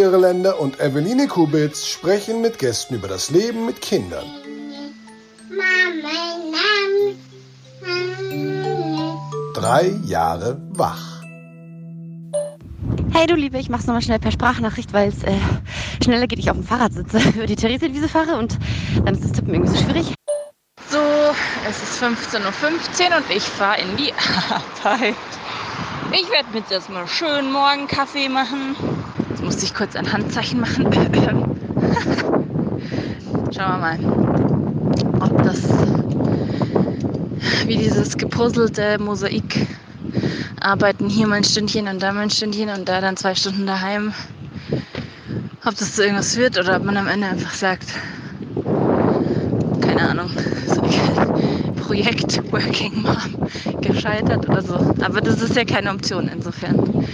Irländer und Eveline Kubitz sprechen mit Gästen über das Leben mit Kindern. Drei Jahre wach. Hey du Liebe, ich mach's nochmal schnell per Sprachnachricht, weil es äh, schneller geht, ich auf dem Fahrrad sitze, über die Theresienwiese fahre und dann ist das Tippen irgendwie so schwierig. So, es ist 15.15 Uhr und ich fahre in die Arbeit. Ich werde mir jetzt erstmal schön morgen Kaffee machen. Jetzt musste ich kurz ein Handzeichen machen. Schauen wir mal, ob das wie dieses gepuzzelte Mosaik arbeiten hier mal ein Stündchen und da mal ein Stündchen und da dann zwei Stunden daheim. Ob das zu irgendwas wird oder ob man am Ende einfach sagt, keine Ahnung, Projekt Working Mom gescheitert oder so. Aber das ist ja keine Option, insofern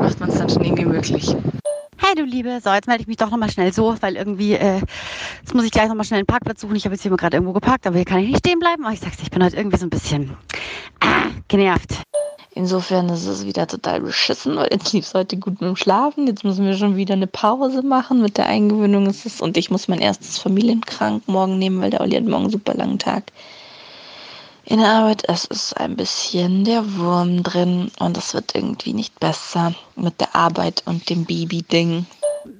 macht man es dann schon irgendwie möglich. Hey du Liebe, so jetzt melde ich mich doch nochmal schnell so, weil irgendwie, äh, jetzt muss ich gleich nochmal schnell einen Parkplatz suchen. Ich habe jetzt hier mal gerade irgendwo geparkt, aber hier kann ich nicht stehen bleiben. Aber ich sag's, ich bin heute irgendwie so ein bisschen ah, genervt. Insofern ist es wieder total beschissen, weil jetzt lief es heute gut mit dem Schlafen. Jetzt müssen wir schon wieder eine Pause machen. Mit der Eingewöhnung ist es. Und ich muss mein erstes Familienkrank morgen nehmen, weil der Olli hat morgen einen super langen Tag in der Arbeit. Es ist ein bisschen der Wurm drin und es wird irgendwie nicht besser mit der Arbeit und dem Baby-Ding.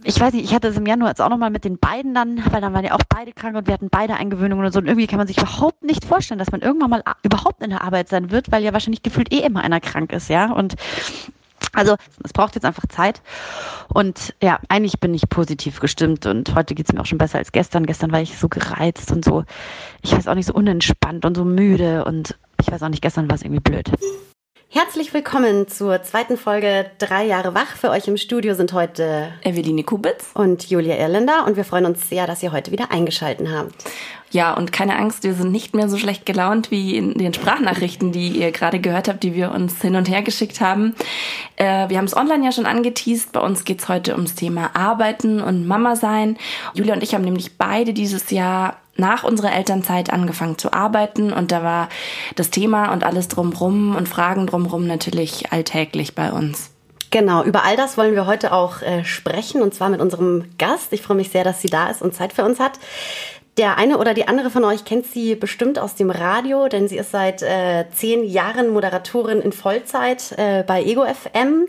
Ich weiß nicht, ich hatte es im Januar jetzt auch nochmal mit den beiden dann, weil dann waren ja auch beide krank und wir hatten beide Eingewöhnungen und so. Und irgendwie kann man sich überhaupt nicht vorstellen, dass man irgendwann mal überhaupt in der Arbeit sein wird, weil ja wahrscheinlich gefühlt eh immer einer krank ist, ja. Und also es braucht jetzt einfach Zeit. Und ja, eigentlich bin ich positiv gestimmt und heute geht es mir auch schon besser als gestern. Gestern war ich so gereizt und so, ich weiß auch nicht, so unentspannt und so müde und ich weiß auch nicht, gestern war es irgendwie blöd. Herzlich willkommen zur zweiten Folge Drei Jahre wach. Für euch im Studio sind heute Eveline Kubitz und Julia Irländer und wir freuen uns sehr, dass ihr heute wieder eingeschalten habt. Ja, und keine Angst, wir sind nicht mehr so schlecht gelaunt wie in den Sprachnachrichten, die ihr gerade gehört habt, die wir uns hin und her geschickt haben. Äh, wir haben es online ja schon angeteased. Bei uns geht's heute ums Thema Arbeiten und Mama sein. Julia und ich haben nämlich beide dieses Jahr nach unserer Elternzeit angefangen zu arbeiten und da war das Thema und alles drumrum und Fragen drumrum natürlich alltäglich bei uns. Genau, über all das wollen wir heute auch äh, sprechen und zwar mit unserem Gast. Ich freue mich sehr, dass sie da ist und Zeit für uns hat. Der eine oder die andere von euch kennt sie bestimmt aus dem Radio, denn sie ist seit äh, zehn Jahren Moderatorin in Vollzeit äh, bei Ego FM.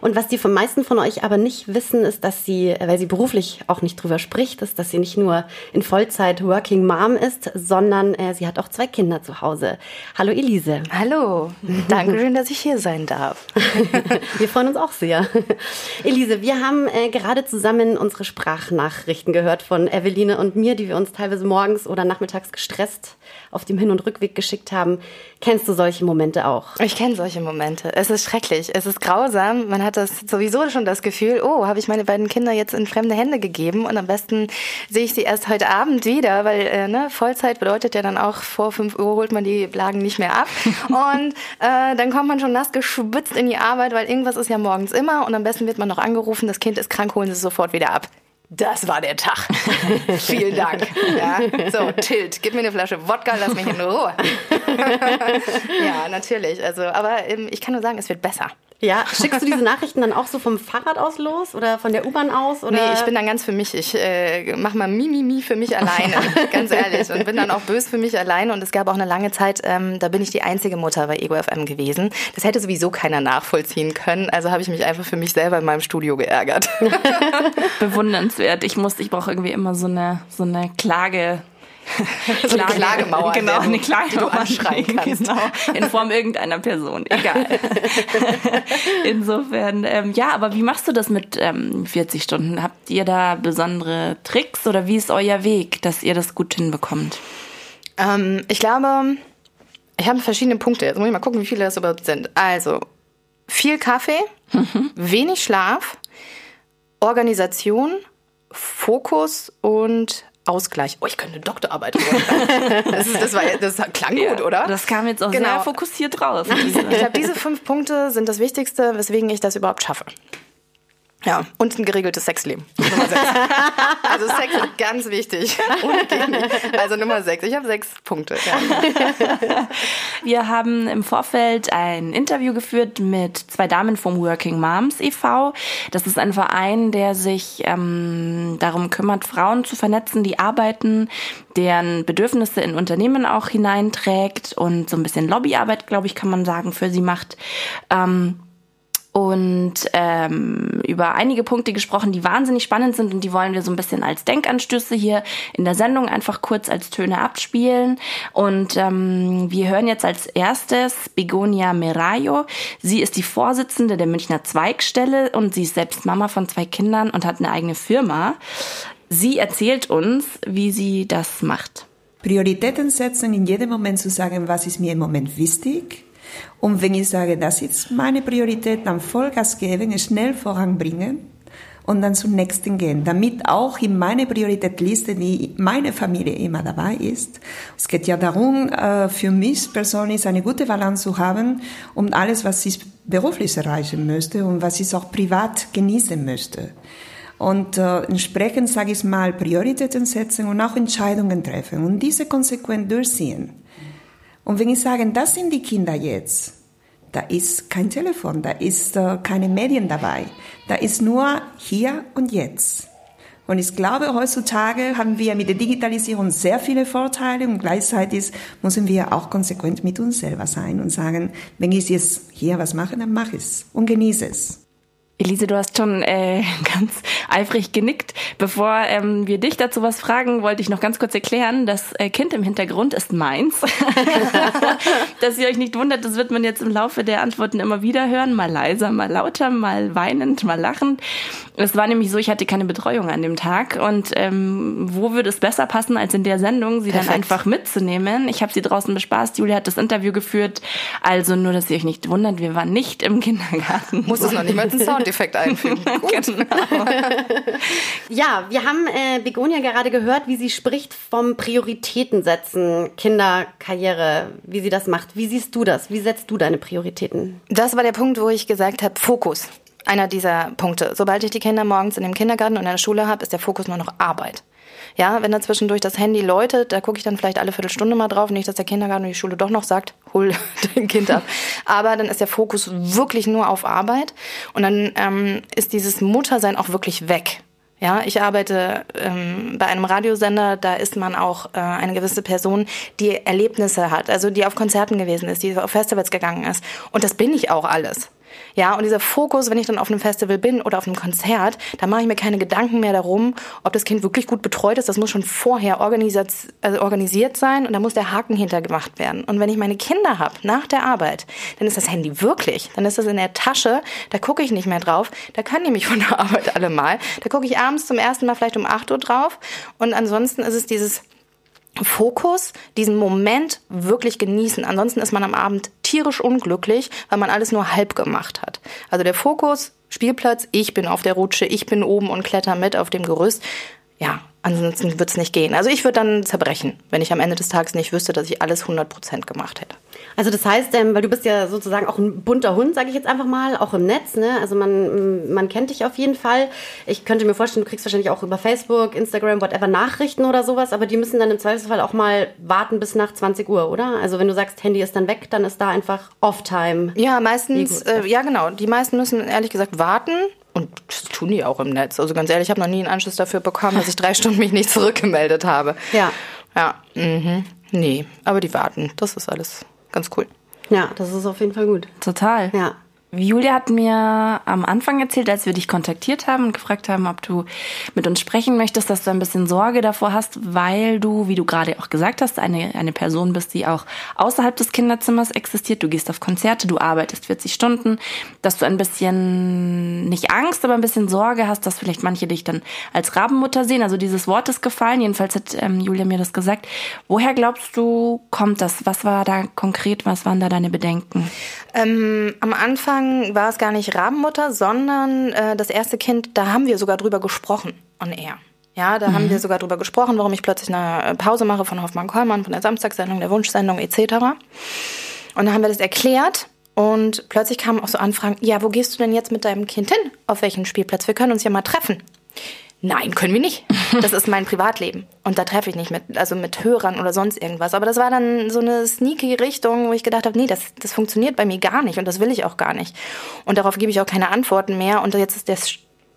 Und was die von meisten von euch aber nicht wissen, ist, dass sie, weil sie beruflich auch nicht drüber spricht, ist, dass sie nicht nur in Vollzeit Working Mom ist, sondern äh, sie hat auch zwei Kinder zu Hause. Hallo Elise. Hallo, danke schön, dass ich hier sein darf. wir freuen uns auch sehr. Elise, wir haben äh, gerade zusammen unsere Sprachnachrichten gehört von Eveline und mir, die wir uns teilweise teilweise morgens oder nachmittags gestresst auf dem Hin- und Rückweg geschickt haben. Kennst du solche Momente auch? Ich kenne solche Momente. Es ist schrecklich. Es ist grausam. Man hat das sowieso schon das Gefühl, oh, habe ich meine beiden Kinder jetzt in fremde Hände gegeben und am besten sehe ich sie erst heute Abend wieder, weil äh, ne, Vollzeit bedeutet ja dann auch vor 5 Uhr holt man die Lagen nicht mehr ab und äh, dann kommt man schon nass geschwitzt in die Arbeit, weil irgendwas ist ja morgens immer und am besten wird man noch angerufen, das Kind ist krank, holen Sie es sofort wieder ab. Das war der Tag. Vielen Dank. Ja, so, Tilt, gib mir eine Flasche Wodka, lass mich in Ruhe. ja, natürlich. Also, aber ähm, ich kann nur sagen, es wird besser. Ja, schickst du diese Nachrichten dann auch so vom Fahrrad aus los oder von der U-Bahn aus? Oder? Nee, ich bin dann ganz für mich. Ich äh, mache mal Mimimi mi, mi für mich alleine, ganz ehrlich. Und bin dann auch böse für mich alleine. Und es gab auch eine lange Zeit, ähm, da bin ich die einzige Mutter bei Ego FM gewesen. Das hätte sowieso keiner nachvollziehen können. Also habe ich mich einfach für mich selber in meinem Studio geärgert. Bewundernswert. Ich muss, ich brauche irgendwie immer so eine, so eine Klage so eine Klagemauer. Genau, eine Klagemauer, die du anschreien kannst. Genau, in Form irgendeiner Person, egal. Insofern, ähm, ja, aber wie machst du das mit ähm, 40 Stunden? Habt ihr da besondere Tricks oder wie ist euer Weg, dass ihr das gut hinbekommt? Ähm, ich glaube, ich habe verschiedene Punkte. Jetzt muss ich mal gucken, wie viele das überhaupt sind. Also, viel Kaffee, mhm. wenig Schlaf, Organisation, Fokus und Ausgleich. Oh, ich könnte eine Doktorarbeit machen. Das, ist, das, war, das klang gut, oder? Das kam jetzt auch genau. sehr fokussiert raus. ich glaube, diese fünf Punkte sind das Wichtigste, weswegen ich das überhaupt schaffe. Ja, und ein geregeltes Sexleben. Nummer sechs. also Sex ist ganz wichtig. Also Nummer sechs. Ich habe sechs Punkte. Ja. Wir haben im Vorfeld ein Interview geführt mit zwei Damen vom Working Moms e.V. Das ist ein Verein, der sich ähm, darum kümmert, Frauen zu vernetzen, die arbeiten, deren Bedürfnisse in Unternehmen auch hineinträgt und so ein bisschen Lobbyarbeit, glaube ich, kann man sagen, für sie macht. Ähm, und ähm, über einige Punkte gesprochen, die wahnsinnig spannend sind und die wollen wir so ein bisschen als Denkanstöße hier in der Sendung einfach kurz als Töne abspielen. Und ähm, wir hören jetzt als erstes Begonia Merayo. Sie ist die Vorsitzende der Münchner Zweigstelle und sie ist selbst Mama von zwei Kindern und hat eine eigene Firma. Sie erzählt uns, wie sie das macht. Prioritäten setzen, in jedem Moment zu sagen, was ist mir im Moment wichtig und wenn ich sage, das ist meine Priorität, dann Vollgas geben, schnell voranbringen und dann zum nächsten gehen, damit auch in meine Prioritätliste, die meine Familie immer dabei ist. Es geht ja darum, äh, für mich persönlich eine gute Balance zu haben, um alles, was ich beruflich erreichen möchte und was ich auch privat genießen möchte. Und äh, entsprechend, sage ich mal, Prioritäten setzen und auch Entscheidungen treffen und diese konsequent durchziehen. Und wenn ich sage, das sind die Kinder jetzt, da ist kein Telefon, da ist äh, keine Medien dabei, da ist nur hier und jetzt. Und ich glaube, heutzutage haben wir mit der Digitalisierung sehr viele Vorteile und gleichzeitig müssen wir auch konsequent mit uns selber sein und sagen, wenn ich jetzt hier was mache, dann mache ich es und genieße es. Elise, du hast schon äh, ganz eifrig genickt. Bevor ähm, wir dich dazu was fragen, wollte ich noch ganz kurz erklären, das äh, Kind im Hintergrund ist meins. Dass ihr euch nicht wundert, das wird man jetzt im Laufe der Antworten immer wieder hören. Mal leiser, mal lauter, mal weinend, mal lachend. Es war nämlich so, ich hatte keine Betreuung an dem Tag. Und ähm, wo würde es besser passen, als in der Sendung, sie Perfekt. dann einfach mitzunehmen? Ich habe sie draußen bespaßt. Julia hat das Interview geführt. Also nur, dass ihr euch nicht wundert, wir waren nicht im Kindergarten. Muss es noch nicht mal Sound Soundeffekt einfügen. genau. ja, wir haben äh, Begonia gerade gehört, wie sie spricht vom Prioritäten setzen, Kinderkarriere, wie sie das macht. Wie siehst du das? Wie setzt du deine Prioritäten? Das war der Punkt, wo ich gesagt habe, Fokus. Einer dieser Punkte. Sobald ich die Kinder morgens in dem Kindergarten und in der Schule habe, ist der Fokus nur noch Arbeit. Ja, wenn da zwischendurch das Handy läutet, da gucke ich dann vielleicht alle Viertelstunde mal drauf. Nicht, dass der Kindergarten und die Schule doch noch sagt, hol dein Kind ab. Aber dann ist der Fokus wirklich nur auf Arbeit. Und dann ähm, ist dieses Muttersein auch wirklich weg. Ja, ich arbeite ähm, bei einem Radiosender, da ist man auch äh, eine gewisse Person, die Erlebnisse hat, also die auf Konzerten gewesen ist, die auf Festivals gegangen ist. Und das bin ich auch alles. Ja, und dieser Fokus, wenn ich dann auf einem Festival bin oder auf einem Konzert, da mache ich mir keine Gedanken mehr darum, ob das Kind wirklich gut betreut ist. Das muss schon vorher organisiert, also organisiert sein und da muss der Haken hintergemacht werden. Und wenn ich meine Kinder habe nach der Arbeit, dann ist das Handy wirklich, dann ist das in der Tasche, da gucke ich nicht mehr drauf, da können die mich von der Arbeit alle mal. Da gucke ich abends zum ersten Mal vielleicht um 8 Uhr drauf und ansonsten ist es dieses Fokus, diesen Moment wirklich genießen. Ansonsten ist man am Abend tierisch unglücklich, weil man alles nur halb gemacht hat. Also der Fokus, Spielplatz, ich bin auf der Rutsche, ich bin oben und kletter mit auf dem Gerüst. Ja, ansonsten wird's nicht gehen. Also ich würde dann zerbrechen, wenn ich am Ende des Tages nicht wüsste, dass ich alles 100 Prozent gemacht hätte. Also das heißt, ähm, weil du bist ja sozusagen auch ein bunter Hund, sage ich jetzt einfach mal, auch im Netz. Ne? Also man, man kennt dich auf jeden Fall. Ich könnte mir vorstellen, du kriegst wahrscheinlich auch über Facebook, Instagram, whatever Nachrichten oder sowas, aber die müssen dann im Zweifelsfall auch mal warten bis nach 20 Uhr, oder? Also wenn du sagst, Handy ist dann weg, dann ist da einfach Off-Time. Ja, meistens, äh, ja genau. Die meisten müssen ehrlich gesagt warten. Und das tun die auch im Netz. Also ganz ehrlich, ich habe noch nie einen Anschluss dafür bekommen, dass ich drei Stunden mich nicht zurückgemeldet habe. Ja. Ja. Mhm. Nee, aber die warten. Das ist alles ganz cool. Ja, das ist auf jeden Fall gut. Total. Ja. Julia hat mir am Anfang erzählt, als wir dich kontaktiert haben und gefragt haben, ob du mit uns sprechen möchtest, dass du ein bisschen Sorge davor hast, weil du, wie du gerade auch gesagt hast, eine, eine Person bist, die auch außerhalb des Kinderzimmers existiert. Du gehst auf Konzerte, du arbeitest 40 Stunden, dass du ein bisschen, nicht Angst, aber ein bisschen Sorge hast, dass vielleicht manche dich dann als Rabenmutter sehen. Also dieses Wort ist gefallen, jedenfalls hat ähm, Julia mir das gesagt. Woher glaubst du, kommt das? Was war da konkret, was waren da deine Bedenken? Ähm, am Anfang Anfang war es gar nicht Rabenmutter, sondern äh, das erste Kind, da haben wir sogar drüber gesprochen on air. Ja, da mhm. haben wir sogar drüber gesprochen, warum ich plötzlich eine Pause mache von Hoffmann-Kollmann, von der Samstagssendung, der Wunschsendung etc. Und dann haben wir das erklärt Und plötzlich kamen auch so Anfragen, ja, wo gehst du denn jetzt mit deinem Kind hin? Auf welchen Spielplatz? Wir können uns ja mal treffen. Nein, können wir nicht. Das ist mein Privatleben. Und da treffe ich nicht mit, also mit Hörern oder sonst irgendwas. Aber das war dann so eine sneaky Richtung, wo ich gedacht habe, nee, das, das funktioniert bei mir gar nicht und das will ich auch gar nicht. Und darauf gebe ich auch keine Antworten mehr. Und jetzt ist der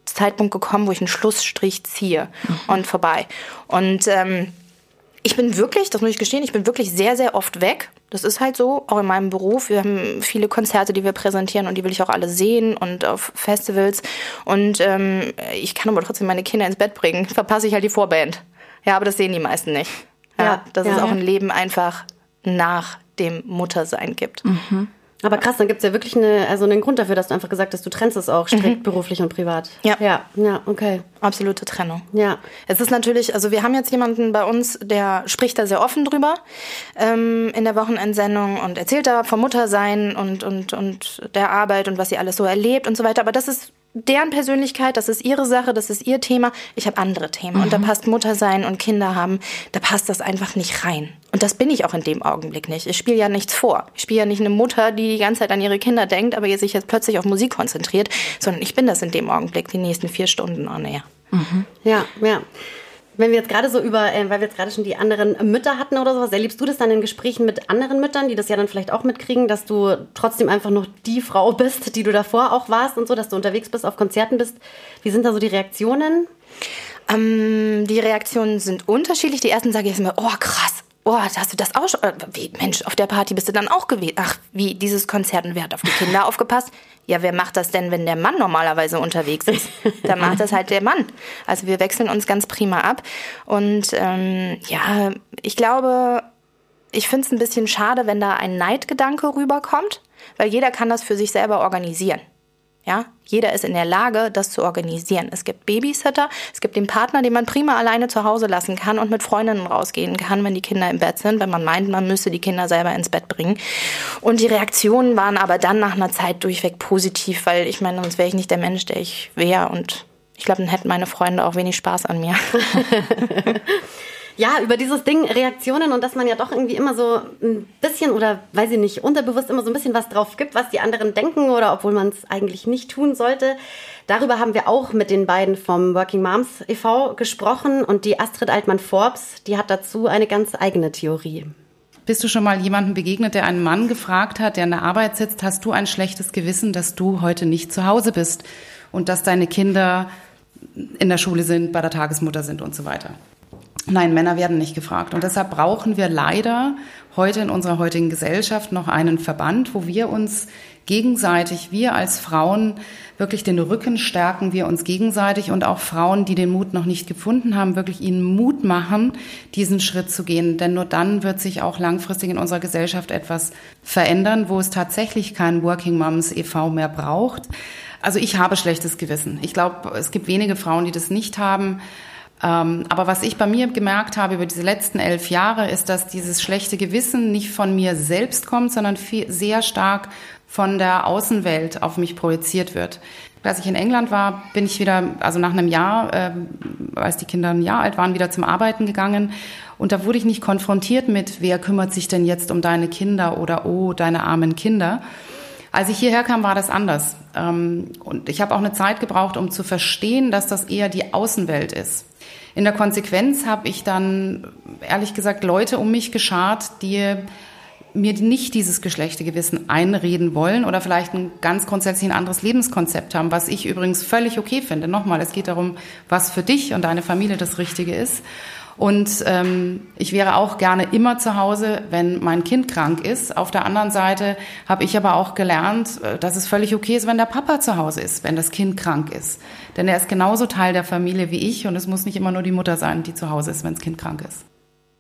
Zeitpunkt gekommen, wo ich einen Schlussstrich ziehe mhm. und vorbei. Und ähm, ich bin wirklich, das muss ich gestehen, ich bin wirklich sehr, sehr oft weg. Das ist halt so, auch in meinem Beruf. Wir haben viele Konzerte, die wir präsentieren und die will ich auch alle sehen und auf Festivals. Und ähm, ich kann aber trotzdem meine Kinder ins Bett bringen. Verpasse ich halt die Vorband. Ja, aber das sehen die meisten nicht. Ja, ja dass ja, es auch ein Leben einfach nach dem Muttersein gibt. Mhm. Aber krass, dann gibt es ja wirklich eine, also einen Grund dafür, dass du einfach gesagt hast, du trennst es auch strikt mhm. beruflich und privat. Ja. Ja, ja, okay. Absolute Trennung. Ja. Es ist natürlich, also wir haben jetzt jemanden bei uns, der spricht da sehr offen drüber ähm, in der Wochenendsendung und erzählt da vom Muttersein und, und, und der Arbeit und was sie alles so erlebt und so weiter. Aber das ist deren Persönlichkeit, das ist ihre Sache, das ist ihr Thema. Ich habe andere Themen. Mhm. Und da mhm. passt Mutter sein und Kinder haben, da passt das einfach nicht rein. Und das bin ich auch in dem Augenblick nicht. Ich spiele ja nichts vor. Ich spiele ja nicht eine Mutter, die die ganze Zeit an ihre Kinder denkt, aber sich jetzt plötzlich auf Musik konzentriert, sondern ich bin das in dem Augenblick, die nächsten vier Stunden on air. Mhm. Ja, ja. Wenn wir jetzt gerade so über, äh, weil wir jetzt gerade schon die anderen Mütter hatten oder sowas, erlebst du das dann in Gesprächen mit anderen Müttern, die das ja dann vielleicht auch mitkriegen, dass du trotzdem einfach noch die Frau bist, die du davor auch warst und so, dass du unterwegs bist, auf Konzerten bist? Wie sind da so die Reaktionen? Ähm, die Reaktionen sind unterschiedlich. Die ersten sage ich immer, oh krass, oh, hast du das auch schon? Äh, wie, Mensch, auf der Party bist du dann auch gewesen. Ach, wie, dieses Konzert und wer hat auf die Kinder aufgepasst? Ja, wer macht das denn, wenn der Mann normalerweise unterwegs ist? Dann macht das halt der Mann. Also wir wechseln uns ganz prima ab. Und ähm, ja, ich glaube, ich finde es ein bisschen schade, wenn da ein Neidgedanke rüberkommt, weil jeder kann das für sich selber organisieren. Ja, jeder ist in der Lage, das zu organisieren. Es gibt Babysitter, es gibt den Partner, den man prima alleine zu Hause lassen kann und mit Freundinnen rausgehen kann, wenn die Kinder im Bett sind, wenn man meint, man müsse die Kinder selber ins Bett bringen. Und die Reaktionen waren aber dann nach einer Zeit durchweg positiv, weil ich meine, sonst wäre ich nicht der Mensch, der ich wäre und ich glaube, dann hätten meine Freunde auch wenig Spaß an mir. ja, über dieses Ding Reaktionen und dass man ja doch irgendwie immer so ein bisschen oder weiß ich nicht, unterbewusst immer so ein bisschen was drauf gibt, was die anderen denken oder obwohl man es eigentlich nicht tun sollte. Darüber haben wir auch mit den beiden vom Working Moms e.V. gesprochen und die Astrid Altmann-Forbes, die hat dazu eine ganz eigene Theorie. Bist du schon mal jemandem begegnet, der einen Mann gefragt hat, der in der Arbeit sitzt, hast du ein schlechtes Gewissen, dass du heute nicht zu Hause bist und dass deine Kinder in der Schule sind, bei der Tagesmutter sind und so weiter? Nein, Männer werden nicht gefragt. Und deshalb brauchen wir leider heute in unserer heutigen Gesellschaft noch einen Verband, wo wir uns gegenseitig, wir als Frauen wirklich den Rücken stärken, wir uns gegenseitig und auch Frauen, die den Mut noch nicht gefunden haben, wirklich ihnen Mut machen, diesen Schritt zu gehen. Denn nur dann wird sich auch langfristig in unserer Gesellschaft etwas verändern, wo es tatsächlich kein Working Moms e.V. mehr braucht. Also ich habe schlechtes Gewissen. Ich glaube, es gibt wenige Frauen, die das nicht haben. Ähm, aber was ich bei mir gemerkt habe über diese letzten elf Jahre, ist, dass dieses schlechte Gewissen nicht von mir selbst kommt, sondern viel, sehr stark von der Außenwelt auf mich projiziert wird. Als ich in England war, bin ich wieder, also nach einem Jahr, äh, als die Kinder ein Jahr alt waren, wieder zum Arbeiten gegangen. Und da wurde ich nicht konfrontiert mit, wer kümmert sich denn jetzt um deine Kinder oder oh, deine armen Kinder. Als ich hierher kam, war das anders. Ähm, und ich habe auch eine Zeit gebraucht, um zu verstehen, dass das eher die Außenwelt ist. In der Konsequenz habe ich dann, ehrlich gesagt, Leute um mich geschart, die mir nicht dieses Geschlechtegewissen einreden wollen oder vielleicht ein ganz grundsätzlich ein anderes Lebenskonzept haben, was ich übrigens völlig okay finde. Nochmal, es geht darum, was für dich und deine Familie das Richtige ist. Und ähm, ich wäre auch gerne immer zu Hause, wenn mein Kind krank ist. Auf der anderen Seite habe ich aber auch gelernt, äh, dass es völlig okay ist, wenn der Papa zu Hause ist, wenn das Kind krank ist. Denn er ist genauso Teil der Familie wie ich und es muss nicht immer nur die Mutter sein, die zu Hause ist, wenn das Kind krank ist.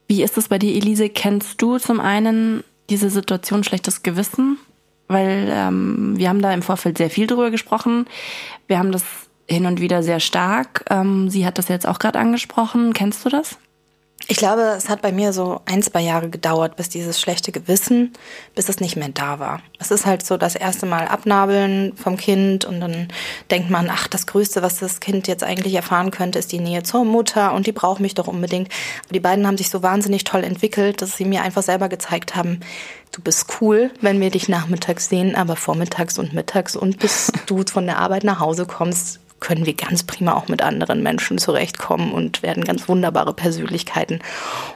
Wie ist es bei dir, Elise? Kennst du zum einen diese Situation schlechtes Gewissen? Weil ähm, wir haben da im Vorfeld sehr viel drüber gesprochen. Wir haben das hin und wieder sehr stark. Ähm, sie hat das jetzt auch gerade angesprochen. Kennst du das? Ich glaube, es hat bei mir so ein, zwei Jahre gedauert, bis dieses schlechte Gewissen, bis es nicht mehr da war. Es ist halt so das erste Mal abnabeln vom Kind und dann denkt man, ach, das Größte, was das Kind jetzt eigentlich erfahren könnte, ist die Nähe zur Mutter und die braucht mich doch unbedingt. Aber die beiden haben sich so wahnsinnig toll entwickelt, dass sie mir einfach selber gezeigt haben, du bist cool, wenn wir dich nachmittags sehen, aber vormittags und mittags und bis du von der Arbeit nach Hause kommst, können wir ganz prima auch mit anderen Menschen zurechtkommen und werden ganz wunderbare Persönlichkeiten.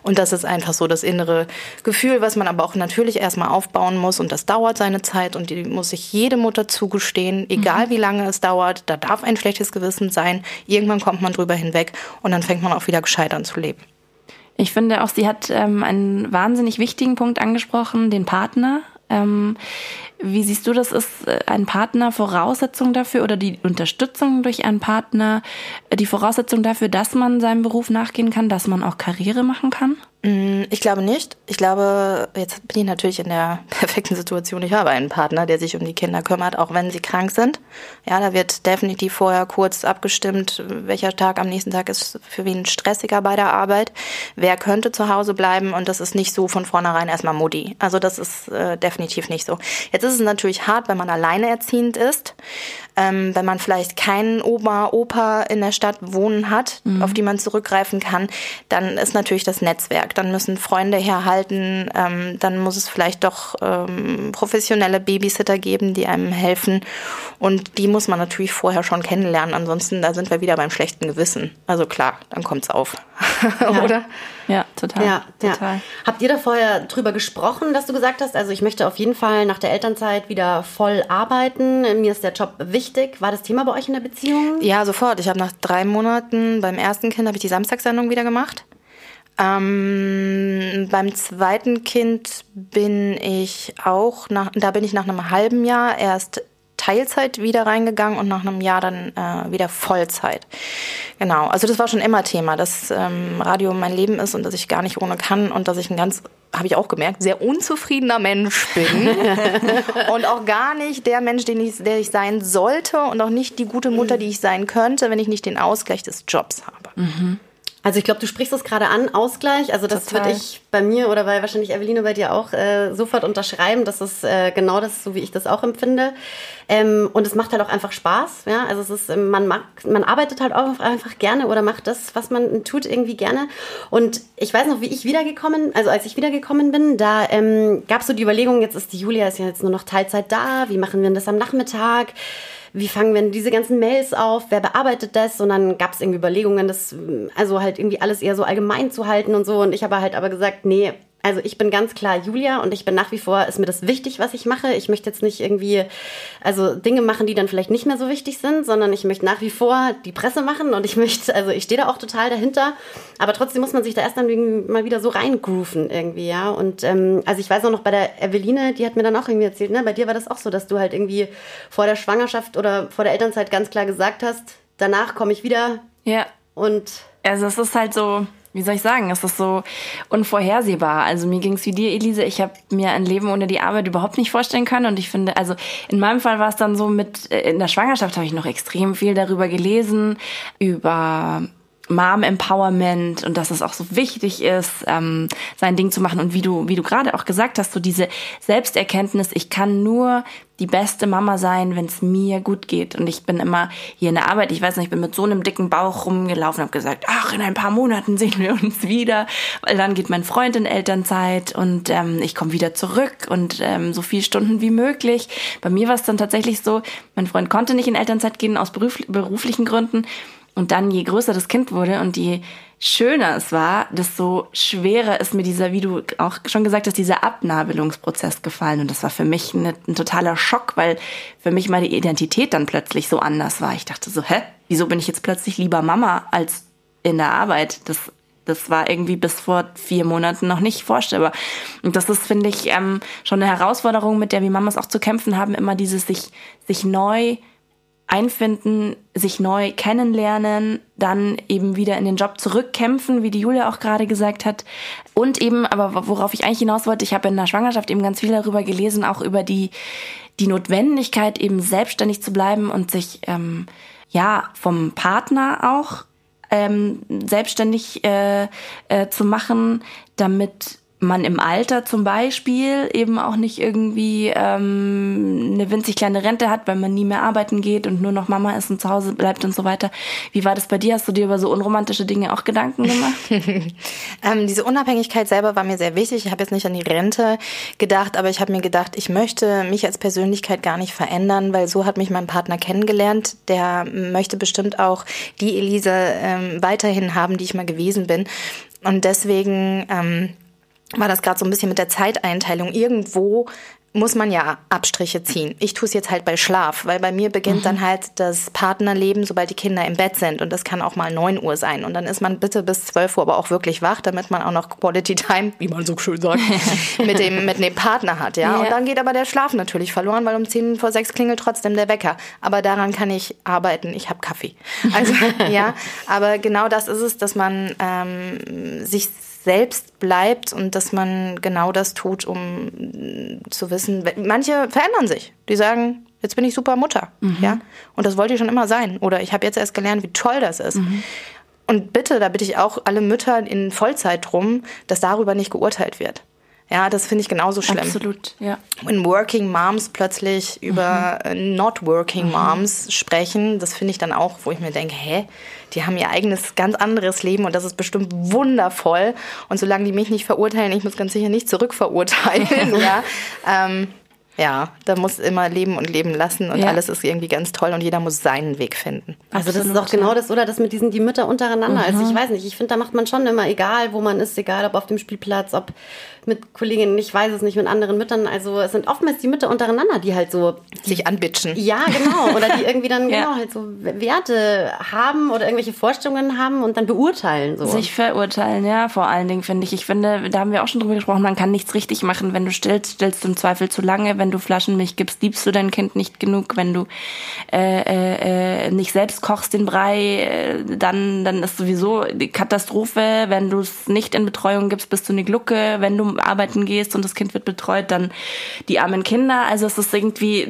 Und das ist einfach so das innere Gefühl, was man aber auch natürlich erstmal aufbauen muss. Und das dauert seine Zeit und die muss sich jede Mutter zugestehen, egal mhm. wie lange es dauert. Da darf ein schlechtes Gewissen sein. Irgendwann kommt man drüber hinweg und dann fängt man auch wieder gescheit an zu leben. Ich finde auch, sie hat ähm, einen wahnsinnig wichtigen Punkt angesprochen, den Partner. Ähm, wie siehst du das? Ist äh, ein Partner Voraussetzung dafür oder die Unterstützung durch einen Partner äh, die Voraussetzung dafür, dass man seinem Beruf nachgehen kann, dass man auch Karriere machen kann? Mm, ich glaube nicht. Ich glaube, jetzt bin ich natürlich in der perfekten Situation. Ich habe einen Partner, der sich um die Kinder kümmert, auch wenn sie krank sind. Ja, da wird definitiv vorher kurz abgestimmt, welcher Tag am nächsten Tag ist für wen stressiger bei der Arbeit. Wer könnte zu Hause bleiben und das ist nicht so von vornherein erstmal Mutti. Also das ist äh, definitiv nicht so. Jetzt ist es natürlich hart, wenn man alleine erziehend ist. Ähm, wenn man vielleicht keinen Oma, Opa in der Stadt wohnen hat, mhm. auf die man zurückgreifen kann, dann ist natürlich das Netzwerk. Dann müssen Freunde herhalten, ähm, dann muss es vielleicht doch ähm, professionelle Babysitter geben, die einem helfen. Und die muss man natürlich vorher schon kennenlernen. Ansonsten, da sind wir wieder beim schlechten Gewissen. Also klar, dann kommt's auf. Ja. Oder? Ja, total. Ja, total. Ja. Habt ihr da vorher drüber gesprochen, dass du gesagt hast, also ich möchte auf jeden Fall nach der Elternzeit wieder voll arbeiten. Mir ist der Job wichtig. War das Thema bei euch in der Beziehung? Ja, sofort. Ich habe nach drei Monaten beim ersten Kind habe ich die Samstagssendung wieder gemacht. Ähm, beim zweiten Kind bin ich auch nach, da bin ich nach einem halben Jahr erst Teilzeit wieder reingegangen und nach einem Jahr dann äh, wieder Vollzeit. Genau, also das war schon immer Thema, dass ähm, Radio mein Leben ist und dass ich gar nicht ohne kann und dass ich ein ganz, habe ich auch gemerkt, sehr unzufriedener Mensch bin und auch gar nicht der Mensch, den ich, der ich sein sollte und auch nicht die gute Mutter, die ich sein könnte, wenn ich nicht den Ausgleich des Jobs habe. Mhm. Also ich glaube, du sprichst es gerade an, Ausgleich. Also das würde ich bei mir oder bei wahrscheinlich Eveline bei dir auch äh, sofort unterschreiben. Das ist äh, genau das, so wie ich das auch empfinde. Ähm, und es macht halt auch einfach Spaß. Ja? Also es ist, ähm, man mag, man arbeitet halt auch einfach gerne oder macht das, was man tut, irgendwie gerne. Und ich weiß noch, wie ich wiedergekommen, also als ich wiedergekommen bin, da ähm, gab es so die Überlegung, jetzt ist die Julia ist ja jetzt nur noch Teilzeit da, wie machen wir das am Nachmittag? Wie fangen wir diese ganzen Mails auf, wer bearbeitet das? Und dann gab es irgendwie Überlegungen, das also halt irgendwie alles eher so allgemein zu halten und so. Und ich habe halt aber gesagt, nee, also ich bin ganz klar Julia und ich bin nach wie vor, ist mir das wichtig, was ich mache. Ich möchte jetzt nicht irgendwie, also Dinge machen, die dann vielleicht nicht mehr so wichtig sind, sondern ich möchte nach wie vor die Presse machen und ich möchte, also ich stehe da auch total dahinter. Aber trotzdem muss man sich da erst dann mal wieder so reingrooven irgendwie, ja. Und ähm, also ich weiß auch noch bei der Eveline, die hat mir dann auch irgendwie erzählt, ne, bei dir war das auch so, dass du halt irgendwie vor der Schwangerschaft oder vor der Elternzeit ganz klar gesagt hast, danach komme ich wieder. Ja. Und also es ist halt so, wie soll ich sagen, es ist so unvorhersehbar. Also mir ging es wie dir, Elise. Ich habe mir ein Leben ohne die Arbeit überhaupt nicht vorstellen können. Und ich finde, also in meinem Fall war es dann so mit, äh, in der Schwangerschaft habe ich noch extrem viel darüber gelesen, über Mom Empowerment und dass es auch so wichtig ist, ähm, sein Ding zu machen und wie du, wie du gerade auch gesagt hast, so diese Selbsterkenntnis, ich kann nur die beste Mama sein, wenn es mir gut geht. Und ich bin immer hier in der Arbeit, ich weiß nicht, ich bin mit so einem dicken Bauch rumgelaufen und habe gesagt, ach, in ein paar Monaten sehen wir uns wieder, weil dann geht mein Freund in Elternzeit und ähm, ich komme wieder zurück und ähm, so viele Stunden wie möglich. Bei mir war es dann tatsächlich so, mein Freund konnte nicht in Elternzeit gehen aus beruflichen Gründen. Und dann, je größer das Kind wurde und je schöner es war, desto schwerer ist mir dieser, wie du auch schon gesagt hast, dieser Abnabelungsprozess gefallen. Und das war für mich eine, ein totaler Schock, weil für mich meine Identität dann plötzlich so anders war. Ich dachte so, hä, wieso bin ich jetzt plötzlich lieber Mama als in der Arbeit? Das, das war irgendwie bis vor vier Monaten noch nicht vorstellbar. Und das ist, finde ich, ähm, schon eine Herausforderung, mit der wir Mamas auch zu kämpfen haben, immer dieses sich, sich neu einfinden, sich neu kennenlernen, dann eben wieder in den Job zurückkämpfen, wie die Julia auch gerade gesagt hat. Und eben, aber worauf ich eigentlich hinaus wollte, ich habe in der Schwangerschaft eben ganz viel darüber gelesen, auch über die, die Notwendigkeit, eben selbstständig zu bleiben und sich ähm, ja vom Partner auch ähm, selbstständig äh, äh, zu machen, damit man im Alter zum Beispiel eben auch nicht irgendwie ähm, eine winzig kleine Rente hat, weil man nie mehr arbeiten geht und nur noch Mama ist und zu Hause bleibt und so weiter. Wie war das bei dir? Hast du dir über so unromantische Dinge auch Gedanken gemacht? ähm, diese Unabhängigkeit selber war mir sehr wichtig. Ich habe jetzt nicht an die Rente gedacht, aber ich habe mir gedacht, ich möchte mich als Persönlichkeit gar nicht verändern, weil so hat mich mein Partner kennengelernt. Der möchte bestimmt auch die Elise ähm, weiterhin haben, die ich mal gewesen bin. Und deswegen ähm, war das gerade so ein bisschen mit der Zeiteinteilung. Irgendwo muss man ja Abstriche ziehen. Ich tue es jetzt halt bei Schlaf, weil bei mir beginnt mhm. dann halt das Partnerleben, sobald die Kinder im Bett sind. Und das kann auch mal 9 Uhr sein. Und dann ist man bitte bis 12 Uhr aber auch wirklich wach, damit man auch noch Quality Time, wie man so schön sagt, mit, dem, mit dem Partner hat. Ja? ja? Und dann geht aber der Schlaf natürlich verloren, weil um 10 vor 6 klingelt trotzdem der Wecker. Aber daran kann ich arbeiten. Ich habe Kaffee. Also ja, aber genau das ist es, dass man ähm, sich selbst bleibt und dass man genau das tut, um zu wissen, manche verändern sich. Die sagen, jetzt bin ich super Mutter, mhm. ja, und das wollte ich schon immer sein. Oder ich habe jetzt erst gelernt, wie toll das ist. Mhm. Und bitte, da bitte ich auch alle Mütter in Vollzeit drum, dass darüber nicht geurteilt wird. Ja, das finde ich genauso schlimm. Absolut, ja. Wenn Working Moms plötzlich mhm. über äh, Not Working mhm. Moms sprechen, das finde ich dann auch, wo ich mir denke, hä, die haben ihr eigenes, ganz anderes Leben und das ist bestimmt wundervoll. Und solange die mich nicht verurteilen, ich muss ganz sicher nicht zurückverurteilen, ja. Ähm, ja, da muss immer leben und leben lassen und ja. alles ist irgendwie ganz toll und jeder muss seinen Weg finden. Also Absolut, das ist auch genau das, oder das mit diesen die Mütter untereinander. Mhm. Also ich weiß nicht, ich finde, da macht man schon immer, egal wo man ist, egal ob auf dem Spielplatz, ob mit Kolleginnen, ich weiß es nicht, mit anderen Müttern. Also es sind oftmals die Mütter untereinander, die halt so sich anbitschen. Ja, genau. Oder die irgendwie dann ja. genau halt so Werte haben oder irgendwelche Vorstellungen haben und dann beurteilen. So. Sich verurteilen, ja, vor allen Dingen finde ich. Ich finde, da haben wir auch schon drüber gesprochen, man kann nichts richtig machen. Wenn du stillst, stillst du im Zweifel zu lange. Wenn du Flaschenmilch gibst, liebst du dein Kind nicht genug. Wenn du äh, äh, äh nicht selbst kochst den Brei, äh, dann, dann ist sowieso die Katastrophe. Wenn du es nicht in Betreuung gibst, bist du eine Glucke. Wenn du arbeiten gehst und das Kind wird betreut, dann die armen Kinder. Also es ist irgendwie,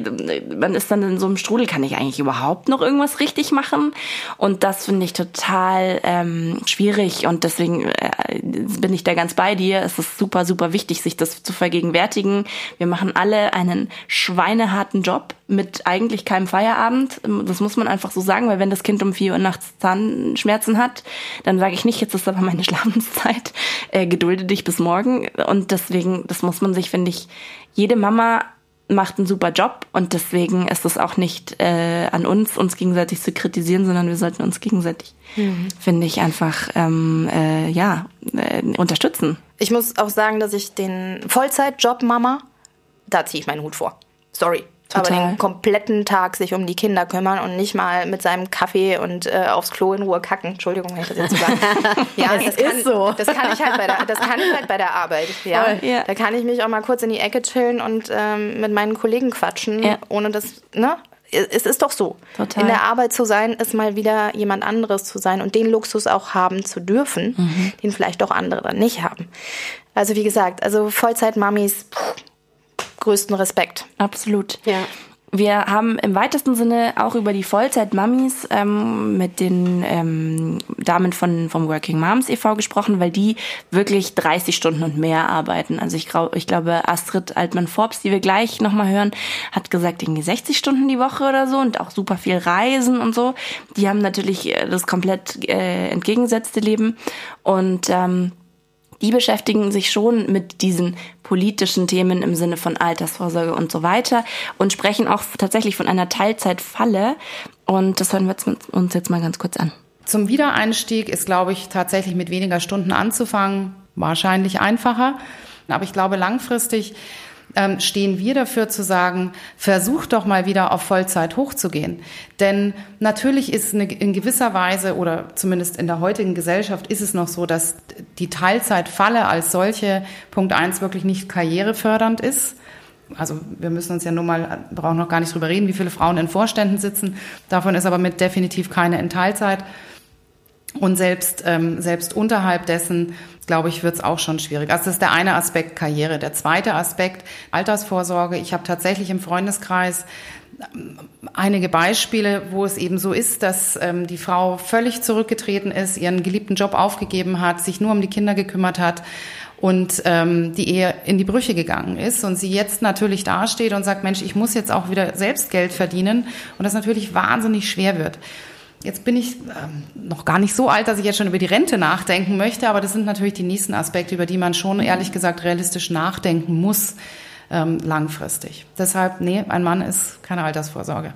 man ist dann in so einem Strudel, kann ich eigentlich überhaupt noch irgendwas richtig machen? Und das finde ich total ähm, schwierig und deswegen äh, bin ich da ganz bei dir. Es ist super, super wichtig, sich das zu vergegenwärtigen. Wir machen alle einen schweineharten Job mit eigentlich keinem Feierabend. Das muss man einfach so sagen, weil wenn das Kind um vier Uhr nachts Zahnschmerzen hat, dann sage ich nicht, jetzt ist aber meine Schlafenszeit, äh, gedulde dich bis morgen. Und deswegen, das muss man sich, finde ich, jede Mama macht einen super Job und deswegen ist es auch nicht äh, an uns, uns gegenseitig zu kritisieren, sondern wir sollten uns gegenseitig, mhm. finde ich, einfach ähm, äh, ja äh, unterstützen. Ich muss auch sagen, dass ich den Vollzeitjob Mama, da ziehe ich meinen Hut vor. Sorry, Total. aber den kompletten Tag sich um die Kinder kümmern und nicht mal mit seinem Kaffee und äh, aufs Klo in Ruhe kacken. Entschuldigung, wenn ich das jetzt so sage. ja, das, das kann, ist so. Das kann ich halt bei der, das kann ich halt bei der Arbeit. Ja? ja. Da kann ich mich auch mal kurz in die Ecke chillen und ähm, mit meinen Kollegen quatschen, ja. ohne das, ne? Es ist doch so. Total. In der Arbeit zu sein, ist mal wieder jemand anderes zu sein und den Luxus auch haben zu dürfen, mhm. den vielleicht auch andere dann nicht haben. Also wie gesagt, also Vollzeit-Mamis, größten Respekt. Absolut. Ja. Wir haben im weitesten Sinne auch über die Vollzeit-Mummies ähm, mit den ähm, Damen von, vom Working Moms e.V. gesprochen, weil die wirklich 30 Stunden und mehr arbeiten. Also ich, ich glaube, Astrid Altmann-Forbes, die wir gleich nochmal hören, hat gesagt, irgendwie 60 Stunden die Woche oder so und auch super viel Reisen und so. Die haben natürlich äh, das komplett äh, entgegengesetzte Leben und ähm, die beschäftigen sich schon mit diesen politischen Themen im Sinne von Altersvorsorge und so weiter und sprechen auch tatsächlich von einer Teilzeitfalle. Und das hören wir uns jetzt mal ganz kurz an. Zum Wiedereinstieg ist, glaube ich, tatsächlich mit weniger Stunden anzufangen, wahrscheinlich einfacher. Aber ich glaube, langfristig ähm, stehen wir dafür zu sagen, versuch doch mal wieder auf Vollzeit hochzugehen. Denn natürlich ist eine, in gewisser Weise oder zumindest in der heutigen Gesellschaft ist es noch so, dass die Teilzeitfalle als solche Punkt eins wirklich nicht karrierefördernd ist. Also wir müssen uns ja nur mal, brauchen noch gar nicht drüber reden, wie viele Frauen in Vorständen sitzen. Davon ist aber mit definitiv keine in Teilzeit. Und selbst, ähm, selbst unterhalb dessen, glaube ich, wird es auch schon schwierig. Also das ist der eine Aspekt Karriere. Der zweite Aspekt Altersvorsorge. Ich habe tatsächlich im Freundeskreis einige Beispiele, wo es eben so ist, dass ähm, die Frau völlig zurückgetreten ist, ihren geliebten Job aufgegeben hat, sich nur um die Kinder gekümmert hat und ähm, die Ehe in die Brüche gegangen ist und sie jetzt natürlich dasteht und sagt, Mensch, ich muss jetzt auch wieder selbst Geld verdienen und das natürlich wahnsinnig schwer wird. Jetzt bin ich ähm, noch gar nicht so alt, dass ich jetzt schon über die Rente nachdenken möchte, aber das sind natürlich die nächsten Aspekte, über die man schon ehrlich gesagt realistisch nachdenken muss ähm, langfristig. Deshalb, nee, ein Mann ist keine Altersvorsorge.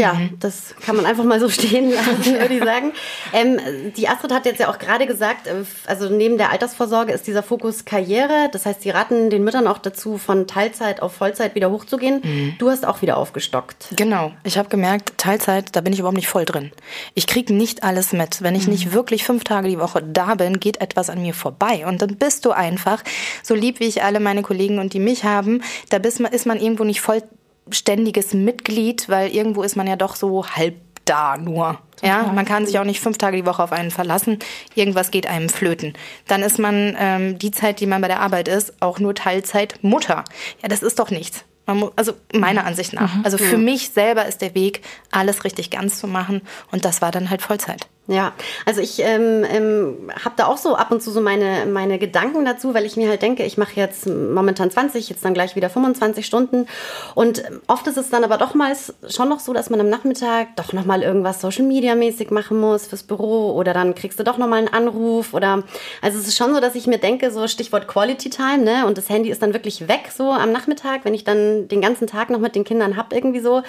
Ja, mhm. das kann man einfach mal so stehen lassen, würde ich sagen. Ähm, die Astrid hat jetzt ja auch gerade gesagt, äh, also neben der Altersvorsorge ist dieser Fokus Karriere. Das heißt, sie raten den Müttern auch dazu, von Teilzeit auf Vollzeit wieder hochzugehen. Mhm. Du hast auch wieder aufgestockt. Genau. Ich habe gemerkt, Teilzeit, da bin ich überhaupt nicht voll drin. Ich kriege nicht alles mit. Wenn ich mhm. nicht wirklich fünf Tage die Woche da bin, geht etwas an mir vorbei. Und dann bist du einfach, so lieb wie ich alle meine Kollegen und die mich haben, da bist ist man irgendwo nicht voll ständiges Mitglied, weil irgendwo ist man ja doch so halb da nur. Ja, man kann sich auch nicht fünf Tage die Woche auf einen verlassen. Irgendwas geht einem flöten. Dann ist man ähm, die Zeit, die man bei der Arbeit ist, auch nur Teilzeit Mutter. Ja, das ist doch nichts. Muss, also meiner Ansicht nach. Mhm. Also für mich selber ist der Weg, alles richtig ganz zu machen. Und das war dann halt Vollzeit. Ja, also ich ähm, ähm, habe da auch so ab und zu so meine, meine Gedanken dazu, weil ich mir halt denke, ich mache jetzt momentan 20, jetzt dann gleich wieder 25 Stunden. Und oft ist es dann aber doch mal schon noch so, dass man am Nachmittag doch nochmal irgendwas Social Media mäßig machen muss fürs Büro oder dann kriegst du doch nochmal einen Anruf oder also es ist schon so, dass ich mir denke, so Stichwort Quality Time, ne? Und das Handy ist dann wirklich weg so am Nachmittag, wenn ich dann den ganzen Tag noch mit den Kindern hab irgendwie so,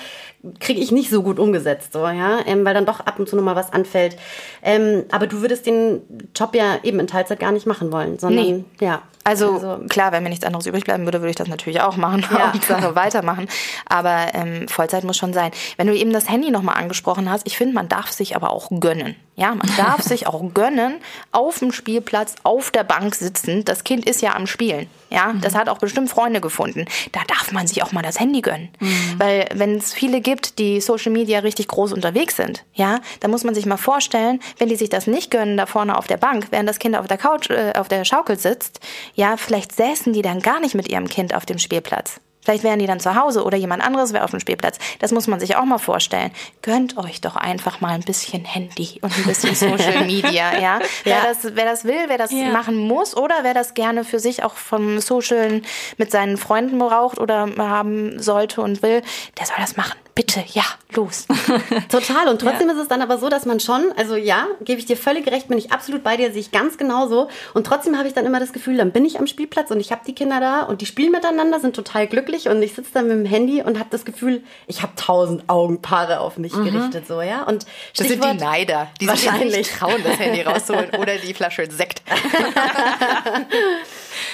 kriege ich nicht so gut umgesetzt, so, ja, ähm, weil dann doch ab und zu nochmal was anfällt. Ähm, aber du würdest den Job ja eben in Teilzeit gar nicht machen wollen, sondern nee. ja. Also, also, klar, wenn mir nichts anderes übrig bleiben würde, würde ich das natürlich auch machen ja. und Sache weitermachen. Aber ähm, Vollzeit muss schon sein. Wenn du eben das Handy nochmal angesprochen hast, ich finde, man darf sich aber auch gönnen. Ja, man darf sich auch gönnen, auf dem Spielplatz, auf der Bank sitzen. Das Kind ist ja am Spielen. Ja, mhm. das hat auch bestimmt Freunde gefunden. Da darf man sich auch mal das Handy gönnen. Mhm. Weil wenn es viele gibt, die Social Media richtig groß unterwegs sind, ja, dann muss man sich mal vorstellen, wenn die sich das nicht gönnen, da vorne auf der Bank, während das Kind auf der Couch, äh, auf der Schaukel sitzt, ja, vielleicht säßen die dann gar nicht mit ihrem Kind auf dem Spielplatz. Vielleicht wären die dann zu Hause oder jemand anderes wäre auf dem Spielplatz. Das muss man sich auch mal vorstellen. Gönnt euch doch einfach mal ein bisschen Handy und ein bisschen Social Media, ja? ja. Wer, das, wer das will, wer das ja. machen muss oder wer das gerne für sich auch vom Socialen mit seinen Freunden braucht oder haben sollte und will, der soll das machen bitte, ja, los. Total. Und trotzdem ja. ist es dann aber so, dass man schon, also ja, gebe ich dir völlig recht, bin ich absolut bei dir, sehe ich ganz genauso. Und trotzdem habe ich dann immer das Gefühl, dann bin ich am Spielplatz und ich habe die Kinder da und die spielen miteinander, sind total glücklich und ich sitze dann mit dem Handy und habe das Gefühl, ich habe tausend Augenpaare auf mich mhm. gerichtet, so, ja. Und das sind die Neider, die wahrscheinlich sich trauen, das Handy rauszuholen oder die Flasche Sekt.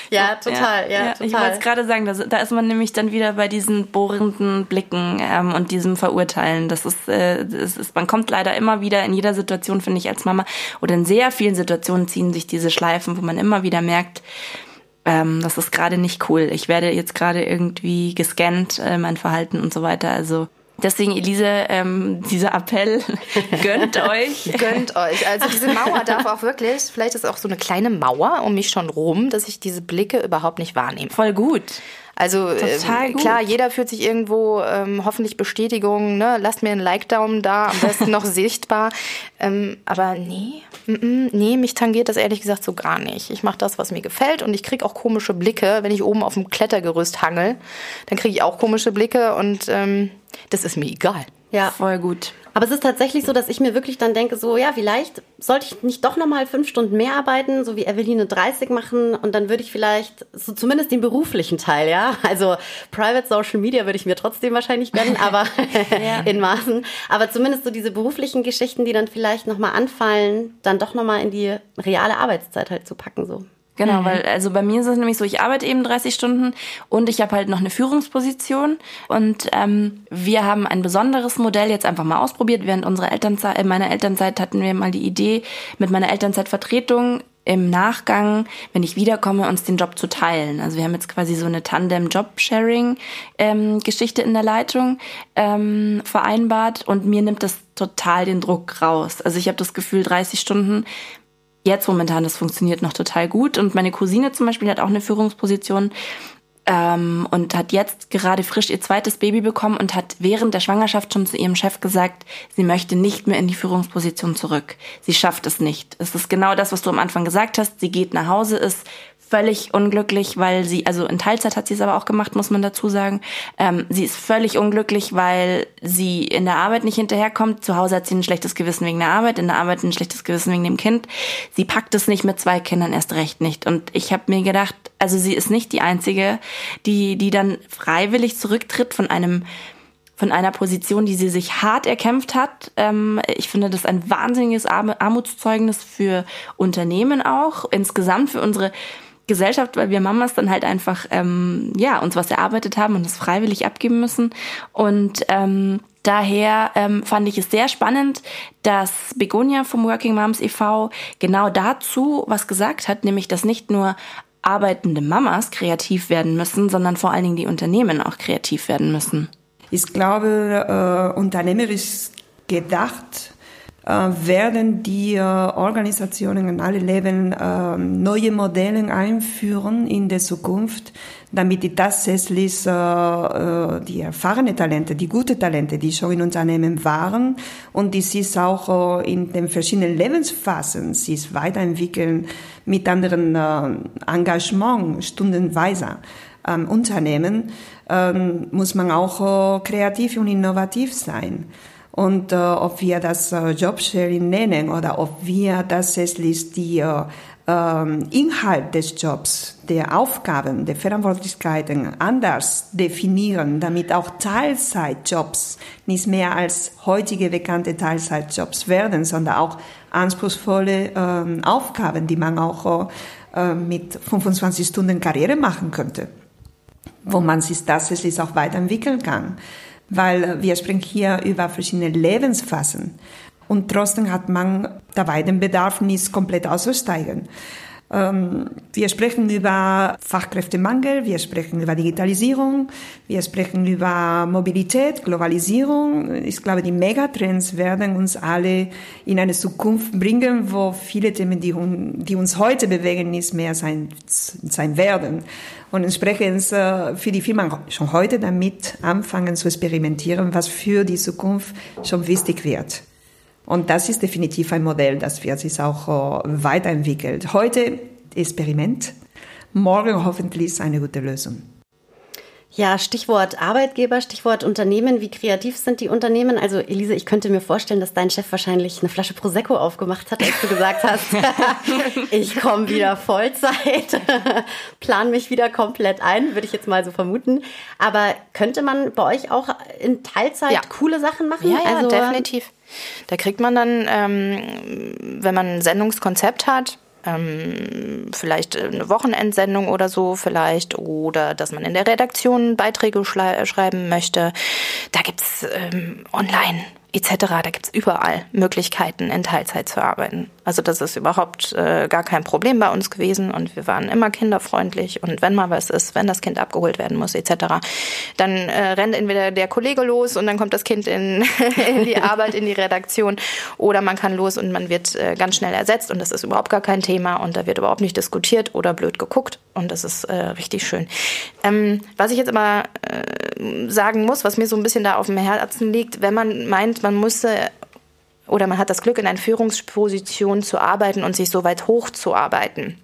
ja, total, ja, ja, total. Ich wollte es gerade sagen, da, da, ist man nämlich dann wieder bei diesen bohrenden Blicken ähm, und diesem Verurteilen. Das ist, äh, das ist, man kommt leider immer wieder in jeder Situation, finde ich, als Mama, oder in sehr vielen Situationen ziehen sich diese Schleifen, wo man immer wieder merkt, ähm, das ist gerade nicht cool. Ich werde jetzt gerade irgendwie gescannt, äh, mein Verhalten und so weiter. Also Deswegen, Elise, ähm, dieser Appell, gönnt euch. gönnt euch. Also diese Mauer darf auch wirklich, vielleicht ist auch so eine kleine Mauer um mich schon rum, dass ich diese Blicke überhaupt nicht wahrnehme. Voll gut. Also äh, klar, jeder fühlt sich irgendwo ähm, hoffentlich Bestätigung, ne? Lasst mir einen Like-Daumen da, am besten noch sichtbar. Ähm, aber nee, mm, mm, nee, mich tangiert das ehrlich gesagt so gar nicht. Ich mache das, was mir gefällt und ich krieg auch komische Blicke, wenn ich oben auf dem Klettergerüst hangel, dann kriege ich auch komische Blicke und ähm, das ist mir egal. Ja, voll gut. Aber es ist tatsächlich so, dass ich mir wirklich dann denke, so, ja, vielleicht sollte ich nicht doch nochmal fünf Stunden mehr arbeiten, so wie Eveline 30 machen und dann würde ich vielleicht so zumindest den beruflichen Teil, ja, also Private Social Media würde ich mir trotzdem wahrscheinlich gönnen, aber ja. in Maßen, aber zumindest so diese beruflichen Geschichten, die dann vielleicht nochmal anfallen, dann doch nochmal in die reale Arbeitszeit halt zu packen, so. Genau, mhm. weil also bei mir ist es nämlich so, ich arbeite eben 30 Stunden und ich habe halt noch eine Führungsposition und ähm, wir haben ein besonderes Modell jetzt einfach mal ausprobiert. Während unserer Elternzeit, äh, meiner Elternzeit hatten wir mal die Idee, mit meiner Elternzeitvertretung im Nachgang, wenn ich wiederkomme, uns den Job zu teilen. Also wir haben jetzt quasi so eine Tandem-Job-Sharing-Geschichte ähm, in der Leitung ähm, vereinbart und mir nimmt das total den Druck raus. Also ich habe das Gefühl, 30 Stunden jetzt momentan, das funktioniert noch total gut. Und meine Cousine zum Beispiel hat auch eine Führungsposition. ähm, und hat jetzt gerade frisch ihr zweites Baby bekommen und hat während der Schwangerschaft schon zu ihrem Chef gesagt, sie möchte nicht mehr in die Führungsposition zurück. Sie schafft es nicht. Es ist genau das, was du am Anfang gesagt hast. Sie geht nach Hause, ist völlig unglücklich, weil sie, also in Teilzeit hat sie es aber auch gemacht, muss man dazu sagen. Ähm, sie ist völlig unglücklich, weil sie in der Arbeit nicht hinterherkommt. Zu Hause hat sie ein schlechtes Gewissen wegen der Arbeit, in der Arbeit ein schlechtes Gewissen wegen dem Kind. Sie packt es nicht mit zwei Kindern erst recht nicht. Und ich habe mir gedacht, also sie ist nicht die einzige, die, die dann freiwillig zurücktritt von einem von einer Position, die sie sich hart erkämpft hat. Ähm, ich finde das ein wahnsinniges Armutszeugnis für Unternehmen auch, insgesamt für unsere Gesellschaft, weil wir Mamas dann halt einfach ähm, ja uns was erarbeitet haben und es freiwillig abgeben müssen. Und ähm, daher ähm, fand ich es sehr spannend, dass Begonia vom Working Moms e.V. genau dazu was gesagt hat, nämlich dass nicht nur arbeitende Mamas kreativ werden müssen, sondern vor allen Dingen die Unternehmen auch kreativ werden müssen. Ich glaube, äh, unternehmerisch gedacht werden die äh, Organisationen in alle Leben äh, neue Modelle einführen in der Zukunft, damit die tatsächlich die erfahrenen Talente, die gute Talente, die schon in Unternehmen waren und die sich auch in den verschiedenen Lebensphasen sich weiterentwickeln mit anderen Engagement stundenweise am Unternehmen, ähm, muss man auch kreativ und innovativ sein. Und äh, ob wir das äh, Jobsharing nennen oder ob wir tatsächlich die äh, ähm, Inhalt des Jobs, der Aufgaben, der Verantwortlichkeiten anders definieren, damit auch Teilzeitjobs nicht mehr als heutige bekannte Teilzeitjobs werden, sondern auch anspruchsvolle ähm, Aufgaben, die man auch äh, mit 25 Stunden Karriere machen könnte, wo man sich tatsächlich auch weiterentwickeln kann weil wir sprechen hier über verschiedene Lebensphasen. Und trotzdem hat man dabei den Bedarf nicht komplett auszusteigen. Ähm, wir sprechen über Fachkräftemangel, wir sprechen über Digitalisierung, wir sprechen über Mobilität, Globalisierung. Ich glaube, die Megatrends werden uns alle in eine Zukunft bringen, wo viele Themen, die, die uns heute bewegen, nicht mehr sein, sein werden. Und entsprechend äh, für die Firmen schon heute damit anfangen zu experimentieren, was für die Zukunft schon wichtig wird. Und das ist definitiv ein Modell, das wird sich auch äh, weiterentwickelt. Heute Experiment, morgen hoffentlich eine gute Lösung. Ja, Stichwort Arbeitgeber, Stichwort Unternehmen. Wie kreativ sind die Unternehmen? Also Elise, ich könnte mir vorstellen, dass dein Chef wahrscheinlich eine Flasche Prosecco aufgemacht hat, als du gesagt hast, ich komme wieder Vollzeit, plan mich wieder komplett ein, würde ich jetzt mal so vermuten. Aber könnte man bei euch auch in Teilzeit ja. coole Sachen machen? Ja, ja, also, definitiv. Da kriegt man dann, ähm, wenn man ein Sendungskonzept hat, ähm, vielleicht eine Wochenendsendung oder so vielleicht oder dass man in der Redaktion Beiträge schreiben möchte. Da gibt's ähm, online etc. Da gibt's überall Möglichkeiten, in Teilzeit zu arbeiten. Also das ist überhaupt äh, gar kein Problem bei uns gewesen und wir waren immer kinderfreundlich und wenn mal was ist, wenn das Kind abgeholt werden muss etc., dann äh, rennt entweder der Kollege los und dann kommt das Kind in, in die Arbeit, in die Redaktion oder man kann los und man wird äh, ganz schnell ersetzt und das ist überhaupt gar kein Thema und da wird überhaupt nicht diskutiert oder blöd geguckt und das ist äh, richtig schön. Ähm, was ich jetzt aber äh, sagen muss, was mir so ein bisschen da auf dem Herzen liegt, wenn man meint, man müsse oder man hat das Glück, in einer Führungsposition zu arbeiten und sich so weit hochzuarbeiten.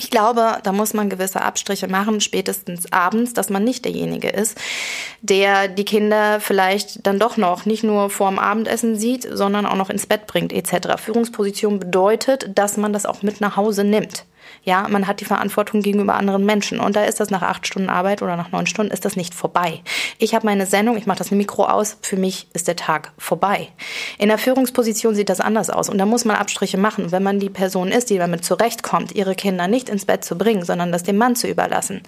Ich glaube, da muss man gewisse Abstriche machen, spätestens abends, dass man nicht derjenige ist, der die Kinder vielleicht dann doch noch nicht nur vorm Abendessen sieht, sondern auch noch ins Bett bringt etc. Führungsposition bedeutet, dass man das auch mit nach Hause nimmt. Ja, man hat die Verantwortung gegenüber anderen Menschen. Und da ist das nach acht Stunden Arbeit oder nach neun Stunden ist das nicht vorbei. Ich habe meine Sendung, ich mache das Mikro aus, für mich ist der Tag vorbei. In der Führungsposition sieht das anders aus. Und da muss man Abstriche machen. Wenn man die Person ist, die damit zurechtkommt, ihre Kinder nicht ins Bett zu bringen, sondern das dem Mann zu überlassen,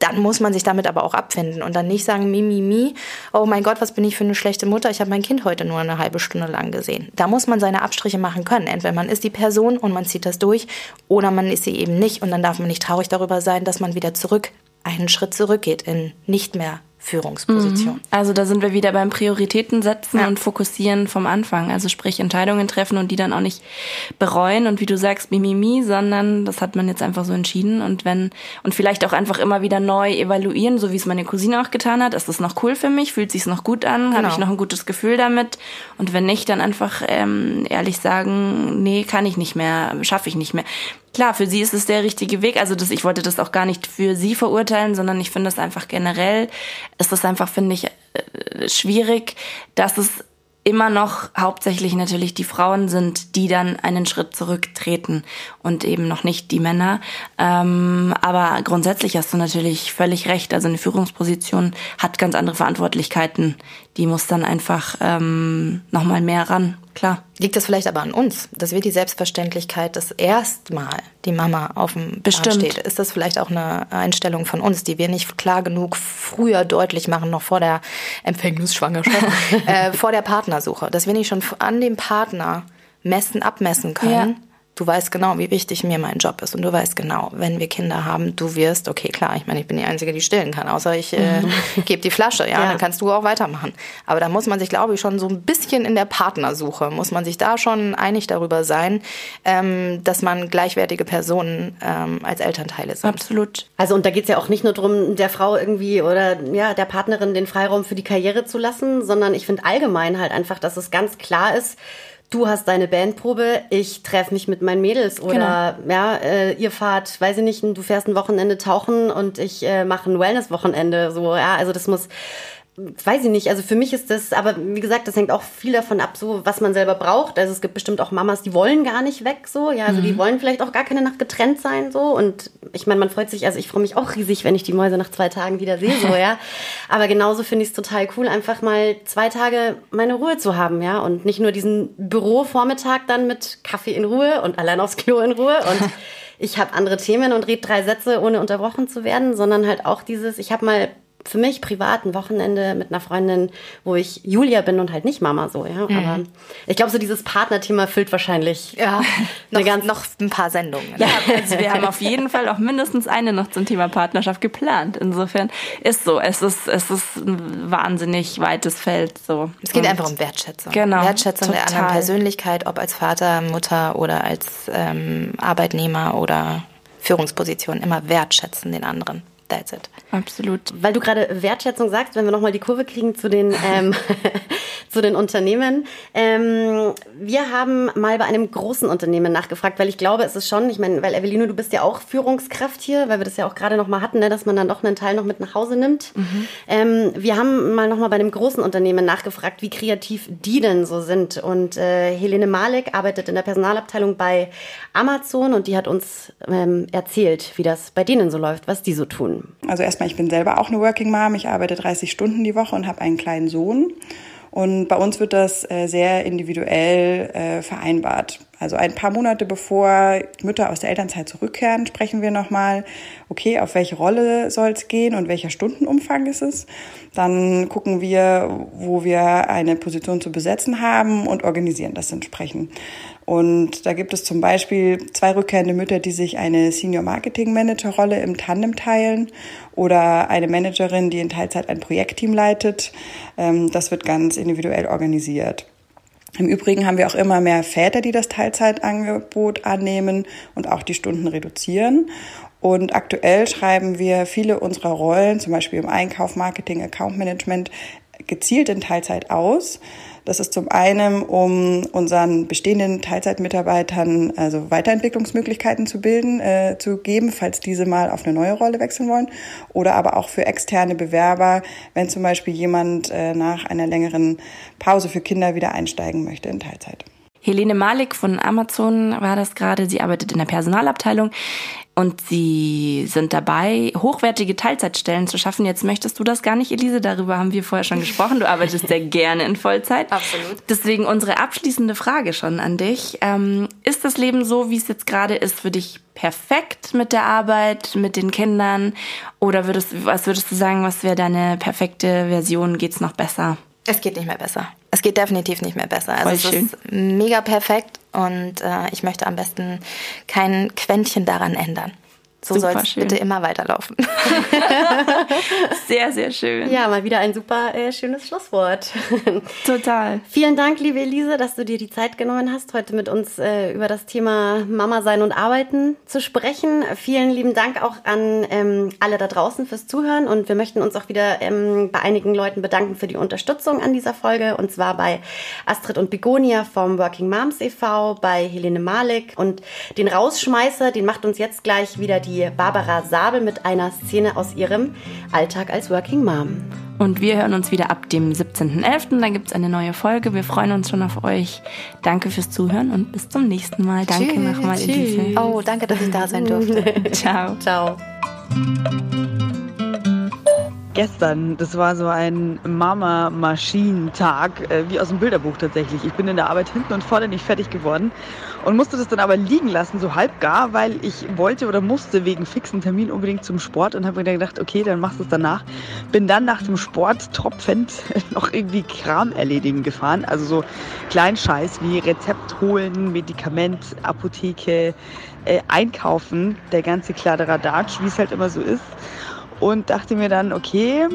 dann muss man sich damit aber auch abfinden und dann nicht sagen, mi, mi, mi, oh mein Gott, was bin ich für eine schlechte Mutter, ich habe mein Kind heute nur eine halbe Stunde lang gesehen. Da muss man seine Abstriche machen können. Entweder man ist die Person und man zieht das durch oder man ist sie eben nicht und dann darf man nicht traurig darüber sein, dass man wieder zurück, einen Schritt zurückgeht in nicht mehr Führungsposition. Mhm. Also da sind wir wieder beim Prioritäten setzen ja. und fokussieren vom Anfang. Also sprich Entscheidungen treffen und die dann auch nicht bereuen und wie du sagst, mimimi, sondern das hat man jetzt einfach so entschieden und wenn und vielleicht auch einfach immer wieder neu evaluieren, so wie es meine Cousine auch getan hat. Ist das noch cool für mich? Fühlt sich's noch gut an? Genau. Habe ich noch ein gutes Gefühl damit? Und wenn nicht, dann einfach ähm, ehrlich sagen, nee, kann ich nicht mehr, schaffe ich nicht mehr klar, für sie ist es der richtige Weg. Also das, ich wollte das auch gar nicht für sie verurteilen, sondern ich finde es einfach generell, ist das einfach, finde ich, äh, schwierig, dass es immer noch hauptsächlich natürlich die Frauen sind, die dann einen Schritt zurücktreten und eben noch nicht die Männer. Ähm, aber grundsätzlich hast du natürlich völlig recht. Also eine Führungsposition hat ganz andere Verantwortlichkeiten. Die muss dann einfach ähm, nochmal mehr ran klar. Liegt das vielleicht aber an uns, dass wir die Selbstverständlichkeit, dass erstmal die Mama auf dem Bestimmt. Plan steht? Ist das vielleicht auch eine Einstellung von uns, die wir nicht klar genug früher deutlich machen, noch vor der Empfängnisschwangerschaft, äh, vor der Partnersuche, dass wir nicht schon an dem Partner messen, abmessen können? Ja du weißt genau, wie wichtig mir mein Job ist und du weißt genau, wenn wir Kinder haben, du wirst, okay, klar, ich meine, ich bin die Einzige, die stillen kann, außer ich äh, mhm. gebe die Flasche, ja, ja, dann kannst du auch weitermachen. Aber da muss man sich, glaube ich, schon so ein bisschen in der Partnersuche, muss man sich da schon einig darüber sein, ähm, dass man gleichwertige Personen ähm, als Elternteile sind. Absolut. Also und da geht es ja auch nicht nur darum, der Frau irgendwie oder ja, der Partnerin den Freiraum für die Karriere zu lassen, sondern ich finde allgemein halt einfach, dass es ganz klar ist, du hast deine Bandprobe, ich treffe mich mit meinen Mädels oder genau. ja, äh, ihr fahrt, weiß ich nicht, du fährst ein Wochenende tauchen und ich äh, mache ein Wellness-Wochenende. So, ja, also das muss weiß ich nicht, also für mich ist das, aber wie gesagt, das hängt auch viel davon ab, so was man selber braucht. Also es gibt bestimmt auch Mamas, die wollen gar nicht weg, so, ja, also mhm. die wollen vielleicht auch gar keine Nacht getrennt sein, so. Und ich meine, man freut sich, also ich freue mich auch riesig, wenn ich die Mäuse nach zwei Tagen wieder sehe, so, ja. Aber genauso finde ich es total cool, einfach mal zwei Tage meine Ruhe zu haben, ja. Und nicht nur diesen Bürovormittag dann mit Kaffee in Ruhe und allein aufs Klo in Ruhe und ich habe andere Themen und rede drei Sätze, ohne unterbrochen zu werden, sondern halt auch dieses, ich habe mal für mich privat ein Wochenende mit einer Freundin, wo ich Julia bin und halt nicht Mama so, ja. Mhm. Aber ich glaube, so dieses Partnerthema füllt wahrscheinlich ja, noch, ganz noch ein paar Sendungen. Ja, also wir haben auf jeden Fall auch mindestens eine noch zum Thema Partnerschaft geplant. Insofern ist so, es ist, es ist ein wahnsinnig weites Feld so. Es geht und einfach um Wertschätzung. Genau. Wertschätzung total. der anderen Persönlichkeit, ob als Vater, Mutter oder als ähm, Arbeitnehmer oder Führungsposition, immer wertschätzen den anderen. That's it. Absolut. Weil du gerade Wertschätzung sagst, wenn wir nochmal die Kurve kriegen zu den, ähm, zu den Unternehmen. Ähm, wir haben mal bei einem großen Unternehmen nachgefragt, weil ich glaube, es ist schon, ich meine, weil Evelino, du bist ja auch Führungskraft hier, weil wir das ja auch gerade nochmal hatten, ne, dass man dann doch einen Teil noch mit nach Hause nimmt. Mhm. Ähm, wir haben mal nochmal bei einem großen Unternehmen nachgefragt, wie kreativ die denn so sind. Und äh, Helene Malek arbeitet in der Personalabteilung bei Amazon und die hat uns ähm, erzählt, wie das bei denen so läuft, was die so tun. Also erstmal, ich bin selber auch eine Working Mom. Ich arbeite 30 Stunden die Woche und habe einen kleinen Sohn. Und bei uns wird das äh, sehr individuell äh, vereinbart. Also ein paar Monate bevor Mütter aus der Elternzeit zurückkehren, sprechen wir nochmal, okay, auf welche Rolle soll es gehen und welcher Stundenumfang ist es. Dann gucken wir, wo wir eine Position zu besetzen haben und organisieren das entsprechend. Und da gibt es zum Beispiel zwei rückkehrende Mütter, die sich eine Senior Marketing Manager Rolle im Tandem teilen oder eine Managerin, die in Teilzeit ein Projektteam leitet. Ähm, das wird ganz individuell organisiert. Im Übrigen haben wir auch immer mehr Väter, die das Teilzeitangebot annehmen und auch die Stunden reduzieren. Und aktuell schreiben wir viele unserer Rollen, zum Beispiel im Einkauf, Marketing, Account Management, gezielt in Teilzeit aus. Das ist zum einen, um unseren bestehenden Teilzeitmitarbeitern also Weiterentwicklungsmöglichkeiten zu bilden, äh, zu geben, falls diese mal auf eine neue Rolle wechseln wollen. Oder aber auch für externe Bewerber, wenn zum Beispiel jemand äh, nach einer längeren Pause für Kinder wieder einsteigen möchte in Teilzeit. Helene Malik von Amazon war das gerade. Sie arbeitet in der Personalabteilung und sie sind dabei, hochwertige Teilzeitstellen zu schaffen. Jetzt möchtest du das gar nicht, Elise. Darüber haben wir vorher schon gesprochen. Du arbeitest sehr gerne in Vollzeit. Absolut. Deswegen unsere abschließende Frage schon an dich. Ähm, ist das Leben so, wie es jetzt gerade ist, für dich perfekt mit der Arbeit, mit den Kindern? Oder würdest, was würdest du sagen, was wäre deine perfekte Version? Geht's noch besser? Es geht nicht mehr besser. Es geht definitiv nicht mehr besser. Also es ist mega perfekt und äh, ich möchte am besten kein Quäntchen daran ändern. So soll es bitte immer weiterlaufen. sehr, sehr schön. Ja, mal wieder ein super äh, schönes Schlusswort. Total. Vielen Dank, liebe Elise, dass du dir die Zeit genommen hast, heute mit uns äh, über das Thema Mama sein und arbeiten zu sprechen. Vielen lieben Dank auch an ähm, alle da draußen fürs Zuhören und wir möchten uns auch wieder ähm, bei einigen Leuten bedanken für die Unterstützung an dieser Folge und zwar bei Astrid und Begonia vom Working Moms e.V., bei Helene Malik und den Rausschmeißer, den macht uns jetzt gleich wieder die die Barbara Sabel mit einer Szene aus ihrem Alltag als Working Mom. Und wir hören uns wieder ab dem 17.11. Da gibt es eine neue Folge. Wir freuen uns schon auf euch. Danke fürs Zuhören und bis zum nächsten Mal. Danke nochmal, Elise. Oh, danke, dass ich da sein durfte. Ciao. Ciao gestern. Das war so ein Mama-Maschinen-Tag, äh, wie aus dem Bilderbuch tatsächlich. Ich bin in der Arbeit hinten und vorne nicht fertig geworden und musste das dann aber liegen lassen, so halb gar, weil ich wollte oder musste wegen fixen Termin unbedingt zum Sport und habe mir gedacht, okay, dann machst du es danach. Bin dann nach dem Sport tropfend noch irgendwie Kram erledigen gefahren. Also so Kleinscheiß wie Rezept holen, Medikament, Apotheke, äh, einkaufen, der ganze Kladderadatsch, wie es halt immer so ist und dachte mir dann, okay,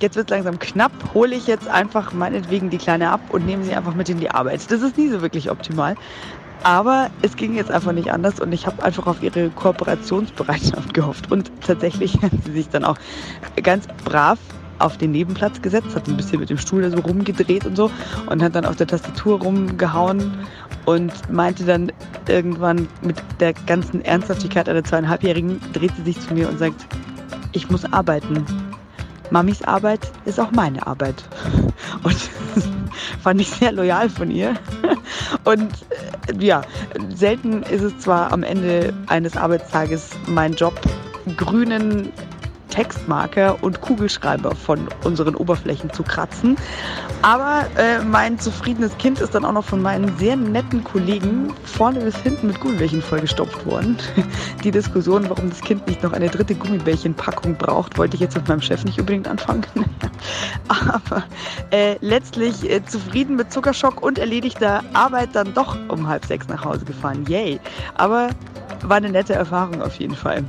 jetzt wird es langsam knapp, hole ich jetzt einfach meinetwegen die Kleine ab und nehme sie einfach mit in die Arbeit. Das ist nie so wirklich optimal. Aber es ging jetzt einfach nicht anders und ich habe einfach auf ihre Kooperationsbereitschaft gehofft. Und tatsächlich hat sie sich dann auch ganz brav auf den Nebenplatz gesetzt, hat ein bisschen mit dem Stuhl so rumgedreht und so und hat dann auf der Tastatur rumgehauen und meinte dann irgendwann mit der ganzen Ernsthaftigkeit einer zweieinhalbjährigen, dreht sie sich zu mir und sagt, ich muss arbeiten. Mamis Arbeit ist auch meine Arbeit. Und fand ich sehr loyal von ihr. Und äh, ja, selten ist es zwar am Ende eines Arbeitstages mein Job, grünen Textmarker und Kugelschreiber von unseren Oberflächen zu kratzen. Aber äh, mein zufriedenes Kind ist dann auch noch von meinen sehr netten Kollegen vorne bis hinten mit Gummibärchen vollgestopft worden. Die Diskussion, warum das Kind nicht noch eine dritte Gummibärchenpackung braucht, wollte ich jetzt mit meinem Chef nicht unbedingt anfangen. Aber äh, letztlich äh, zufrieden mit Zuckerschock und erledigter Arbeit dann doch um halb sechs nach Hause gefahren. Yay! Aber war eine nette Erfahrung auf jeden Fall.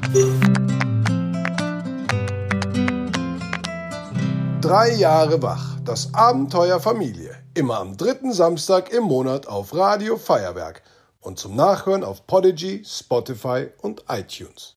Drei Jahre wach. Das Abenteuer Familie. Immer am dritten Samstag im Monat auf Radio Feuerwerk und zum Nachhören auf Podigy, Spotify und iTunes.